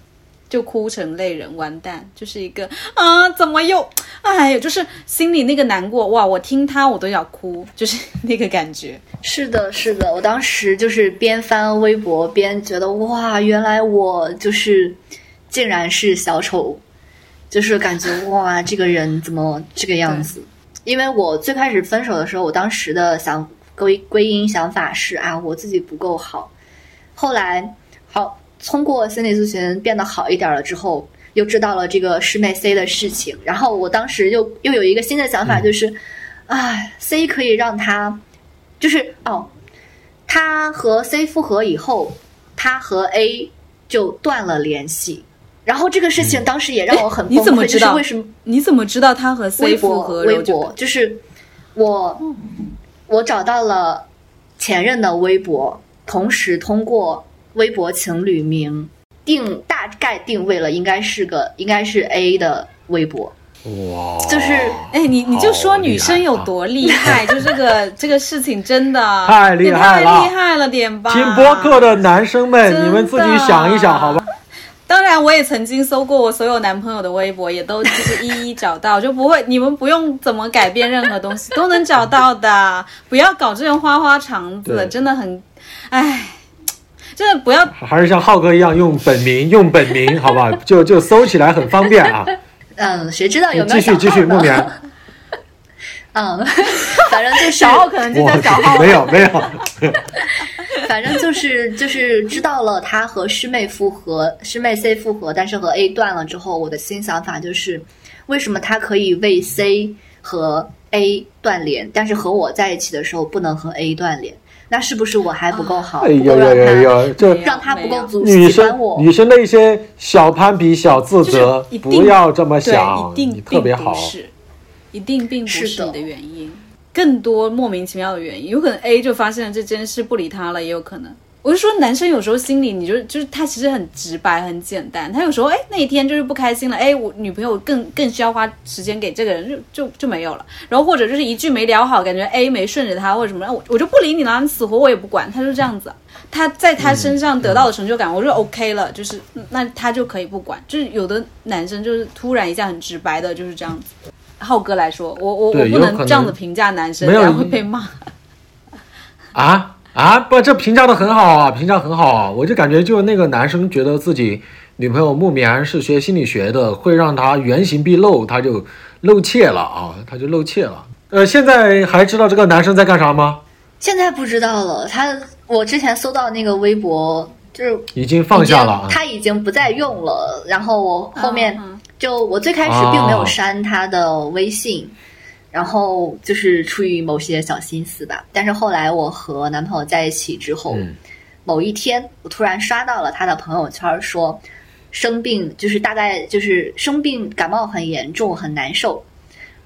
就哭成泪人，完蛋，就是一个啊，怎么又，哎呦，就是心里那个难过哇！我听他我都要哭，就是那个感觉。是的，是的，我当时就是边翻微博边觉得哇，原来我就是竟然是小丑，就是感觉哇，这个人怎么这个样子？因为我最开始分手的时候，我当时的想归归因想法是啊，我自己不够好。后来好通过心理咨询变得好一点了之后，又知道了这个师妹 C 的事情，然后我当时又又有一个新的想法，就是，唉，C 可以让他，就是哦，他和 C 复合以后，他和 A 就断了联系。然后这个事情当时也让我很崩溃，你怎么知道就是为什么你怎么知道他和 C 复合了？微博就是我我找到了前任的微博，同时通过微博情侣名定大概定位了，应该是个应该是 A 的微博，哇，就是哎，你你就说女生有多厉害，就这个这个事情真的太厉害了太厉害了点吧？听播客的男生们，你们自己想一想，好吧？当然，我也曾经搜过我所有男朋友的微博，也都就是一一找到，就不会，你们不用怎么改变任何东西，都能找到的。不要搞这种花花肠子，真的很，唉，真的不要。还是像浩哥一样用本名，用本名，好吧？就就搜起来很方便啊。嗯，谁知道有没有继续继续，木棉，嗯，反正就是小号可能就我叫小号，没有没有，反正就是就是知道了他和师妹复合，师妹 C 复合，但是和 A 断了之后，我的新想法就是，为什么他可以为 C 和 A 断联，但是和我在一起的时候不能和 A 断联？那是不是我还不够好，哎呦呦呦呦，这让他不够足女生喜欢我？女生的一些小攀比、小自责不要这么，想一，定特别好并不。是，一定并不是的是你的原因，更多莫名其妙的原因，有可能 A 就发现了这件事不理他了，也有可能。我就说，男生有时候心里，你就就是他其实很直白、很简单。他有时候哎那一天就是不开心了，哎我女朋友更更需要花时间给这个人，就就就没有了。然后或者就是一句没聊好，感觉 A 没顺着他或者什么，我我就不理你了，你死活我也不管，他就这样子。他在他身上得到的成就感，我就 OK 了，就是嗯那他就可以不管。就是有的男生就是突然一下很直白的，就是这样子。浩哥来说，我我我不能能这样子评价男生，不然后会被骂。啊啊！不，这评价的很好啊，评价很好啊。我就感觉，就那个男生觉得自己女朋友木棉是学心理学的，会让他原形毕露，他就露怯了啊，他就露怯了。呃，现在还知道这个男生在干啥吗？现在不知道了。他我之前搜到那个微博，就是已经放下了他已经不再用了。然后我后面嗯就我最开始并没有哦删他的微信，然后就是出于某些小心思吧。但是后来我和男朋友在一起之后，嗯某一天我突然刷到了他的朋友圈说生病，就是大概就是生病感冒很严重，很难受。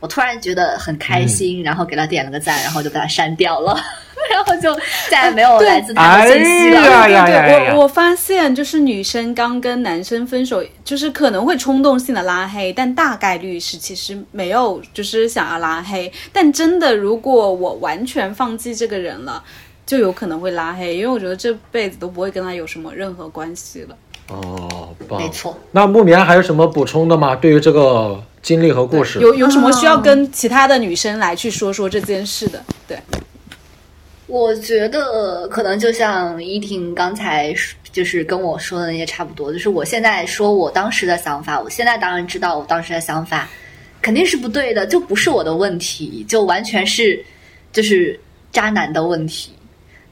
我突然觉得很开嗯心，然后给他点了个赞，然后就把他删掉了，然后就再也没有来自他的信息了。哎呀呀对呀呀我我发现就是女生刚跟男生分手，就是可能会冲动性的拉黑，但大概率是其实没有就是想要拉黑。但真的，如果我完全放弃这个人了，就有可能会拉黑，因为我觉得这辈子都不会跟他有什么任何关系了。哦，棒没。错，那木棉还有什么补充的吗？对于这个经历和故事？有有什么需要跟其他的女生来去说说这件事的？对，我觉得可能就像依婷刚才说就是跟我说的那些差不多，就是我现在说我当时的想法，我现在当然知道我当时的想法肯定是不对的，就不是我的问题，就完全是就是渣男的问题。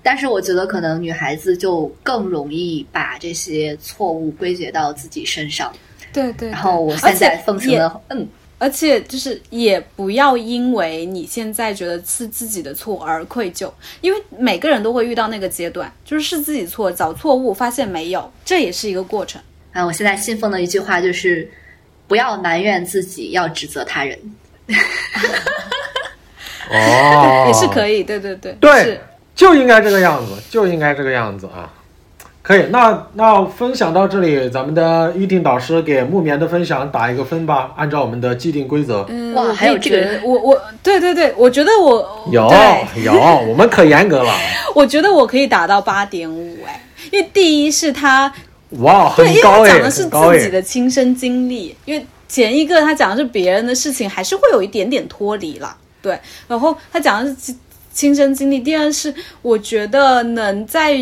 但是我觉得可能女孩子就更容易把这些错误归结到自己身上。对对然后我现在奉行了，嗯，而且就是也不要因为你现在觉得是自己的错而愧疚，因为每个人都会遇到那个阶段，就是是自己错，找错误，发现没有，这也是一个过程。啊，我现在信奉的一句话就是：不要埋怨自己，要指责他人。哦，也是可以，对对对，对，就应该这个样子，就应该这个样子啊。可以，那那分享到这里，咱们的预定导师给木棉的分享打一个分吧，按照我们的既定规则。嗯，哇还有这个可以觉得我我对对对，我觉得我有有，我们可严格了。我觉得我可以打到八点五，哎，因为第一是他哇，很对，因为高哎，他讲的是自己的亲身经历，因为前一个他讲的是别人的事情，还是会有一点点脱离了。对，然后他讲的是亲亲身经历。第二是我觉得能在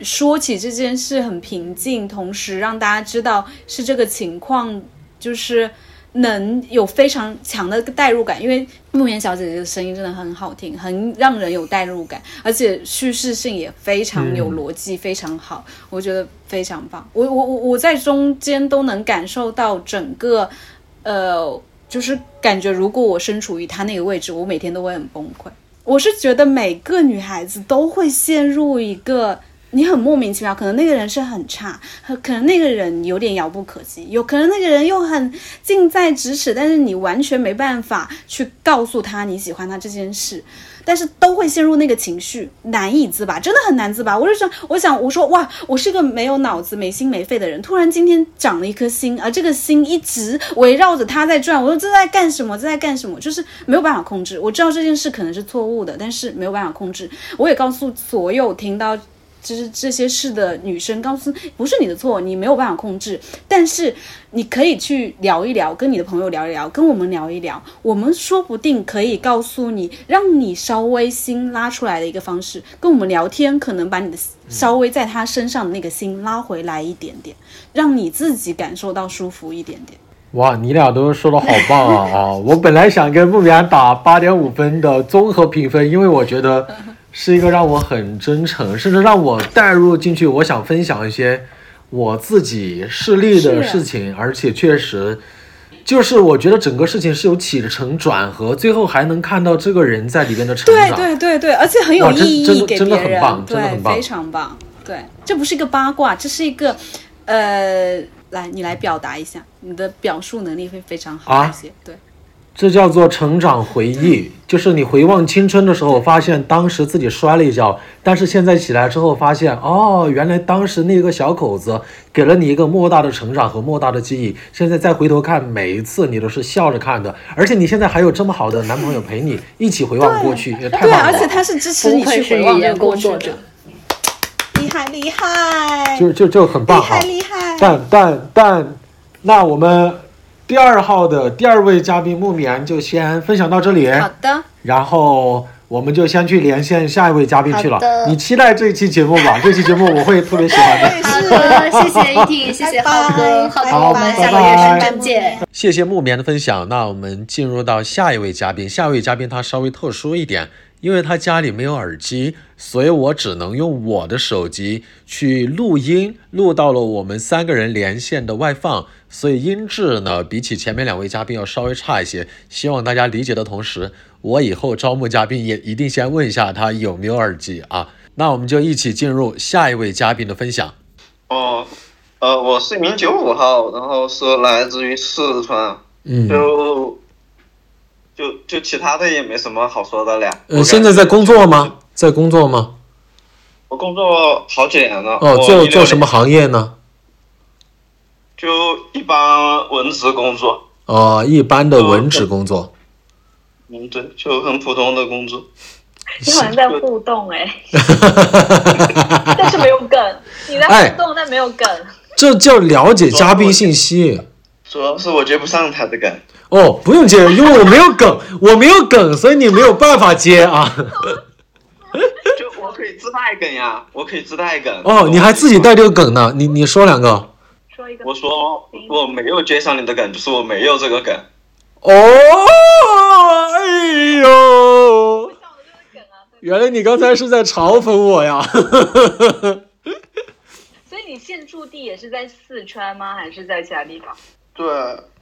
说起这件事很平静，同时让大家知道是这个情况，就是能有非常强的代入感，因为木棉小姐姐的声音真的很好听，很让人有代入感，而且叙事性也非常有逻辑，非常好，我觉得非常棒。我我我我在中间都能感受到整个，呃，就是感觉如果我身处于她那个位置，我每天都会很崩溃。我是觉得每个女孩子都会陷入一个你很莫名其妙，可能那个人是很差，可能那个人有点遥不可及，有可能那个人又很近在咫尺，但是你完全没办法去告诉他你喜欢他这件事。但是都会陷入那个情绪，难以自拔，真的很难自拔。我就想，我想，我说哇，我是个没有脑子、没心没肺的人，突然今天长了一颗心，而这个心一直围绕着他在转。我说这在干什么？这在干什么？就是没有办法控制。我知道这件事可能是错误的，但是没有办法控制。我也告诉所有听到。就是这些事的女生告诉不是你的错，你没有办法控制，但是你可以去聊一聊，跟你的朋友聊一聊，跟我们聊一聊，我们说不定可以告诉你，让你稍微心拉出来的一个方式，跟我们聊天，可能把你的稍微在他身上的那个心拉回来一点点，让你自己感受到舒服一点点。哇，你俩都说的好棒啊啊！我本来想跟木棉打八点五分的综合评分，因为我觉得是一个让我很真诚，甚至让我带入进去。我想分享一些我自己事例的事情，而且确实就是我觉得整个事情是有起承转合，最后还能看到这个人在里边的成对长。对对对，而且很有意真的真的义给别人，很棒真的很，棒非常棒。对，这不是一个八卦，这是一个呃，来你来表达一下，你的表述能力会非常好啊一些。对，这叫做成长回忆，就是你回望青春的时候，发现当时自己摔了一跤，但是现在起来之后发现，哦，原来当时那个小口子给了你一个莫大的成长和莫大的记忆。现在再回头看，每一次你都是笑着看的，而且你现在还有这么好的男朋友陪你一起回望过去，也 太对，棒了。而且他是支持你去回望过去工作者的。厉害厉害，就就就很棒啊厉害！厉害。但但但，那我们第二号的第二位嘉宾木棉就先分享到这里。好的，然后我们就先去连线下一位嘉宾去了。你期待这期节目吧？这期节目我会特别喜欢的。好的，谢谢一婷，谢谢浩哥，浩哥，好我们下个拜拜月深圳见。谢谢木棉的分享。那我们进入到下一位嘉宾，下一位嘉宾他稍微特殊一点，因为他家里没有耳机，所以我只能用我的手机去录音，录到了我们三个人连线的外放，所以音质呢比起前面两位嘉宾要稍微差一些。希望大家理解的同时，我以后招募嘉宾也一定先问一下他有没有耳机啊。那我们就一起进入下一位嘉宾的分享。哦，呃，我是一名九五后，然后是来自于四川，嗯，就就就其他的也没什么好说的了。呃，现在在工作吗？？在工作吗？我工作好几年了。哦，做做什么行业呢？就一般文职工作，哦，一般的文职工作。嗯，对，就很普通的工作。你好像在互动哎、但是没有梗。你在哎互动，但没有梗。这叫了解嘉宾信息。主要是我接不上他的梗。哦，不用接，因为我没有梗，我没有梗，所以你没有办法接啊。就我可以自带梗呀，我可以自带梗。哦，你还自己带这个梗呢？你你说两个。说一个，我说我没有接上你的梗，就是我没有这个梗。哦，哎呦，原来你刚才是在嘲讽我呀。所以你现住地也是在四川吗？还是在其他地方？对，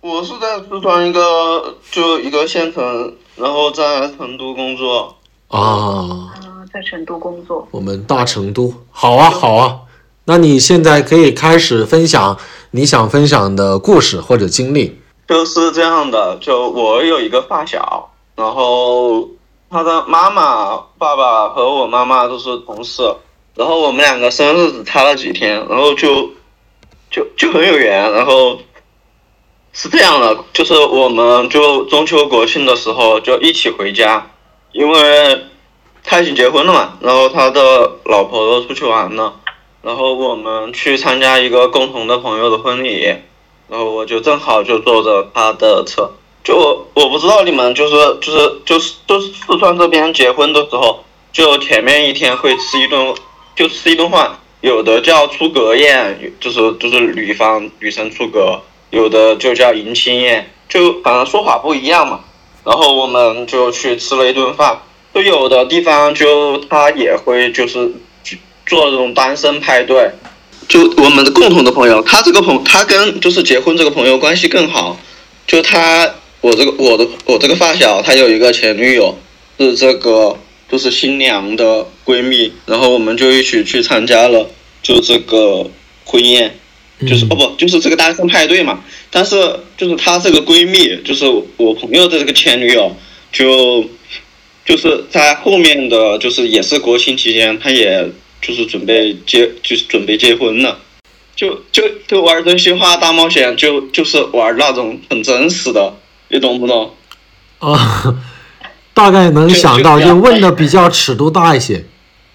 我是在四川一个就一个县城，然后在成都工作。啊，啊，在成都工作。我们大成都，好啊好啊。那你现在可以开始分享你想分享的故事或者经历。就是这样的，就我有一个发小，然后他的妈妈、爸爸和我妈妈都是同事，然后我们两个生日只差了几天，然后就就就很有缘，然后是这样的，就是我们就中秋国庆的时候就一起回家，因为他已经结婚了嘛，然后他的老婆都出去玩了，然后我们去参加一个共同的朋友的婚礼，然后我就正好就坐着他的车。就我我不知道你们就是就是就是就是四川这边结婚的时候，就前面一天会吃一顿就吃一顿饭，有的叫出阁宴，就是就是女方女生出阁，有的就叫迎亲宴，就反正说法不一样嘛。然后我们就去吃了一顿饭，就有的地方就他也会就是做这种单身派对，就我们的共同的朋友，他这个朋他跟就是结婚这个朋友关系更好，就他我这个我的我这个发小，他有一个前女友是这个就是新娘的闺蜜，然后我们就一起去参加了就这个婚宴，就是、嗯哦不就是这个单身派对嘛，但是就是她这个闺蜜，就是我朋友的这个前女友，就就是在后面的就是也是国庆期间，她也就是准备结就是准备结婚了，就就就玩真心话大冒险，就就是玩那种很真实的，你懂不懂？啊，大概能想到，就问的比较尺度大一些。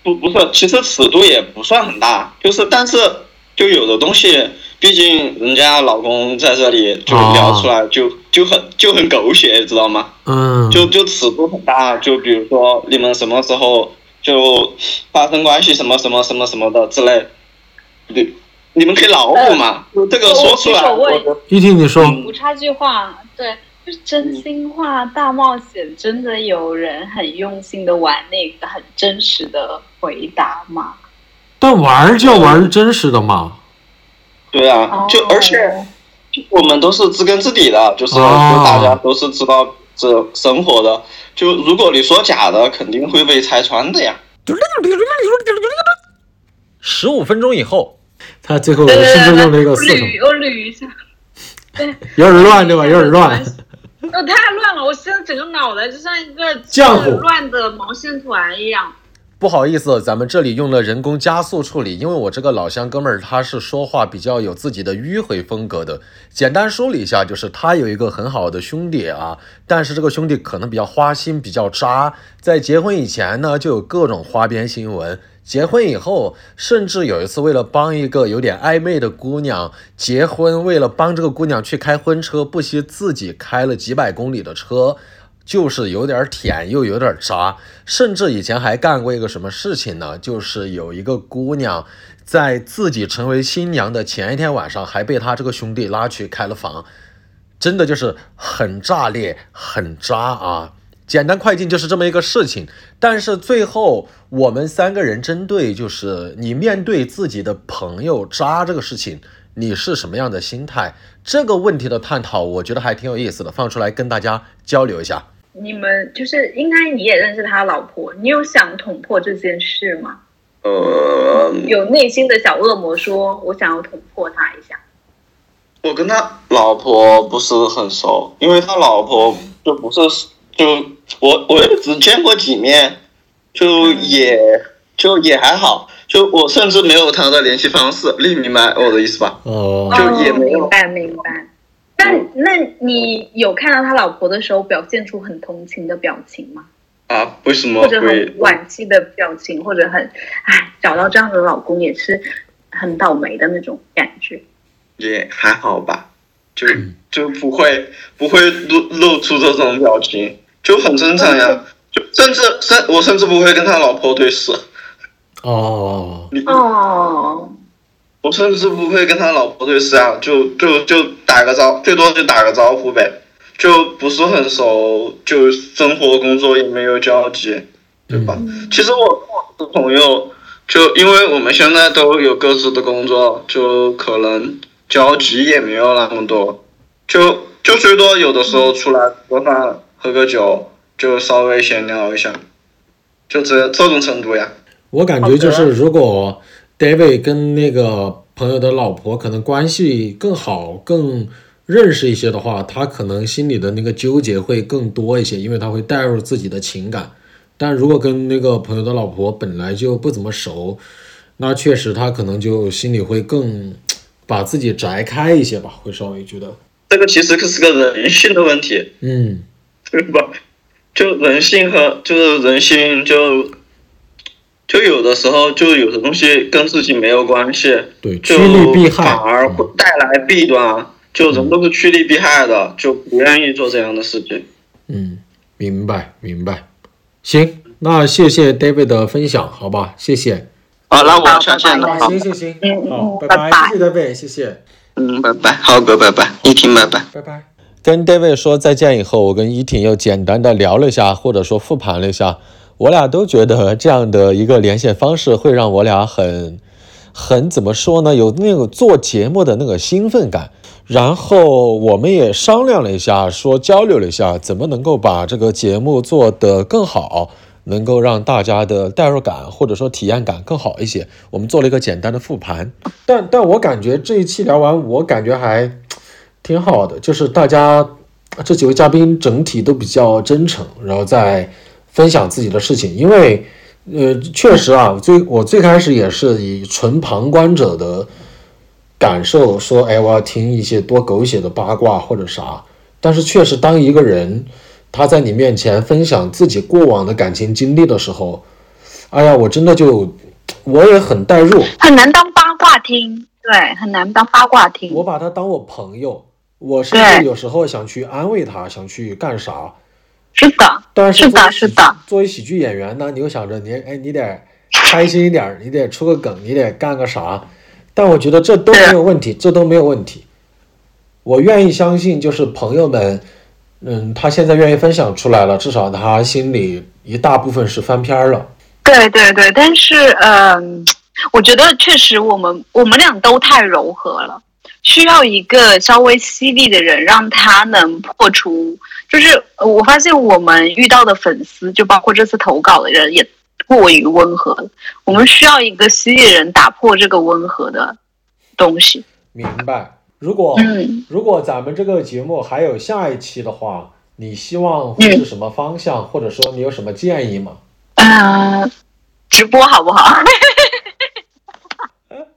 不不是，其实尺度也不算很大，就是但是就有的东西，毕竟人家老公在这里就聊出来就、就很就很狗血，知道吗？嗯，就就尺度很大，就比如说你们什么时候就发生关系什么什么什么什么的之类，你你们可以脑补嘛，就这个说出来，一听你说，我插句话，对，就是真心话大冒险，真的有人很用心的玩那个很真实的回答吗？但玩儿就玩真实的嘛。对啊，就而且。哦我们都是知根知底的，就是、大家都是知道这生活的。就如果你说假的，肯定会被拆穿的呀。十五分钟以后，他最后是不是用了一个四重？捋我捋一下，有点乱对吧？有点乱。那，太乱了！我现在整个脑袋就像一个浆糊乱的毛线团一样。不好意思，咱们这里用了人工加速处理，因为我这个老乡哥们儿他是说话比较有自己的迂回风格的。简单梳理一下，就是他有一个很好的兄弟啊，但是这个兄弟可能比较花心，比较渣，在结婚以前呢就有各种花边新闻。结婚以后，甚至有一次为了帮一个有点暧昧的姑娘结婚，为了帮这个姑娘去开婚车，不惜自己开了几百公里的车，就是有点舔又有点渣，甚至以前还干过一个什么事情呢？就是有一个姑娘在自己成为新娘的前一天晚上，还被他这个兄弟拉去开了房，真的就是很炸裂、很渣啊！简单快进就是这么一个事情，但是最后我们三个人针对就是你面对自己的朋友渣这个事情，你是什么样的心态？这个问题的探讨，我觉得还挺有意思的，放出来跟大家交流一下。你们就是应该你也认识他老婆，你有想捅破这件事吗？呃，有内心的小恶魔说：“我想要捅破他一下。我跟他老婆不是很熟，因为他老婆就不是就我我也只见过几面，就也就也还好，就我甚至没有他的联系方式，你明白我的意思吧？哦就也没有明白明白。但那你有看到他老婆的时候表现出很同情的表情吗？啊，为什么或者很会？惋惜的表情，或者很唉，找到这样的老公也是很倒霉的那种感觉。也还好吧，就就不会不会露露出这种表情，就很正常呀。就甚至甚我甚至不会跟他老婆对视，哦，你哦，我甚至不会跟他老婆对视啊，就就就打个招，最多就打个招呼呗，就不是很熟，就生活工作也没有交集，对吧？其实我跟我的朋友，就因为我们现在都有各自的工作，就可能交集也没有那么多，就就最多有的时候出来吃个饭、喝个酒，就稍微闲聊一下，就这这种程度呀。我感觉就是如果 David 跟那个朋友的老婆可能关系更好、更认识一些的话，他可能心里的那个纠结会更多一些，因为他会带入自己的情感。但如果跟那个朋友的老婆本来就不怎么熟，那确实他可能就心里会更把自己摘开一些吧，会稍微觉得，这个其实是个人性的问题，嗯对吧？就人性和就是人性就就有的时候就有的东西跟自己没有关系，对，趋就利避害，反而会带来弊端。就人都是趋利避害的，就不愿意做这样的事情。嗯，明白明白。行，那谢谢 David 的分享，好吧，谢谢。好，那我好下线了。行，行行，嗯好，拜嗯拜拜谢谢 David，谢谢。嗯，拜拜，浩哥，拜拜，一婷，拜拜。拜拜。跟 David 说再见以后，我跟依婷又简单的聊了一下，或者说复盘了一下，我俩都觉得这样的一个连线方式会让我俩很很怎么说呢？有那个做节目的那个兴奋感。然后我们也商量了一下，说交流了一下，怎么能够把这个节目做得更好，能够让大家的代入感或者说体验感更好一些。我们做了一个简单的复盘，但但我感觉这一期聊完，我感觉还挺好的，就是大家这几位嘉宾整体都比较真诚，然后在分享自己的事情。因为呃，确实啊，最我最开始也是以纯旁观者的感受说，哎，我要听一些多狗血的八卦或者啥。但是确实，当一个人他在你面前分享自己过往的感情经历的时候，哎呀，我真的就我也很代入，很难当八卦听，对，很难当八卦听。我把他当我朋友，我甚至有时候想去安慰他，想去干啥。是的，但是是的是的作为喜剧演员呢，你又想着你哎，你得开心一点儿，你得出个梗，你得干个啥。但我觉得这都没有问题，这都没有问题。我愿意相信，就是朋友们，嗯，他现在愿意分享出来了，至少他心里一大部分是翻篇儿了。对对对，但是嗯、我觉得确实我们我们俩都太柔和了，需要一个稍微犀利的人，让他能破除。就是呃我发现我们遇到的粉丝，就包括这次投稿的人，也过于温和了。我们需要一个犀利的人打破这个温和的东西。明白？如果、嗯如果咱们这个节目还有下一期的话，你希望会是什么方向，或者说你有什么建议吗？呃，直播好不好？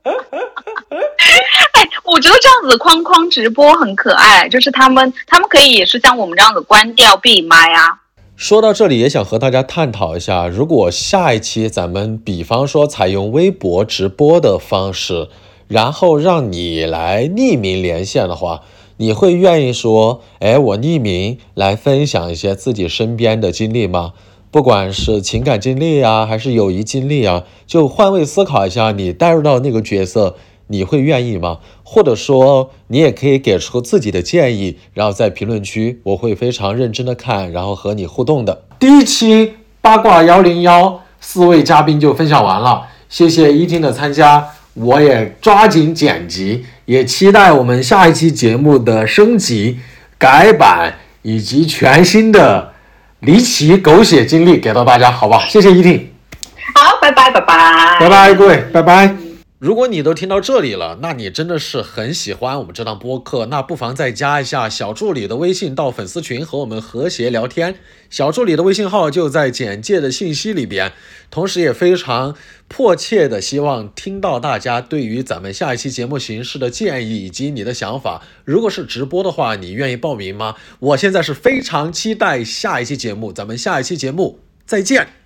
哎，我觉得这样子框框直播很可爱，就是他们他们可以也是像我们这样子关掉闭麦啊。说到这里，也想和大家探讨一下，如果下一期咱们比方说采用微博直播的方式，然后让你来匿名连线的话，你会愿意说，哎，我匿名来分享一些自己身边的经历吗？不管是情感经历啊，还是友谊经历啊，就换位思考一下，你带入到那个角色，你会愿意吗？或者说，你也可以给出自己的建议，然后在评论区，我会非常认真的看，然后和你互动的。第一期八卦幺零幺，四位嘉宾就分享完了，谢谢一听的参加，我也抓紧剪辑，也期待我们下一期节目的升级、改版以及全新的离奇狗血经历给到大家，好吧？谢谢一听。好，拜拜拜拜拜拜，各位，拜拜。如果你都听到这里了，那你真的是很喜欢我们这档播客，那不妨再加一下小助理的微信到粉丝群和我们和谐聊天。小助理的微信号就在简介的信息里边，同时也非常迫切的希望听到大家对于咱们下一期节目形式的建议以及你的想法。如果是直播的话，你愿意报名吗？我现在是非常期待下一期节目，咱们下一期节目再见。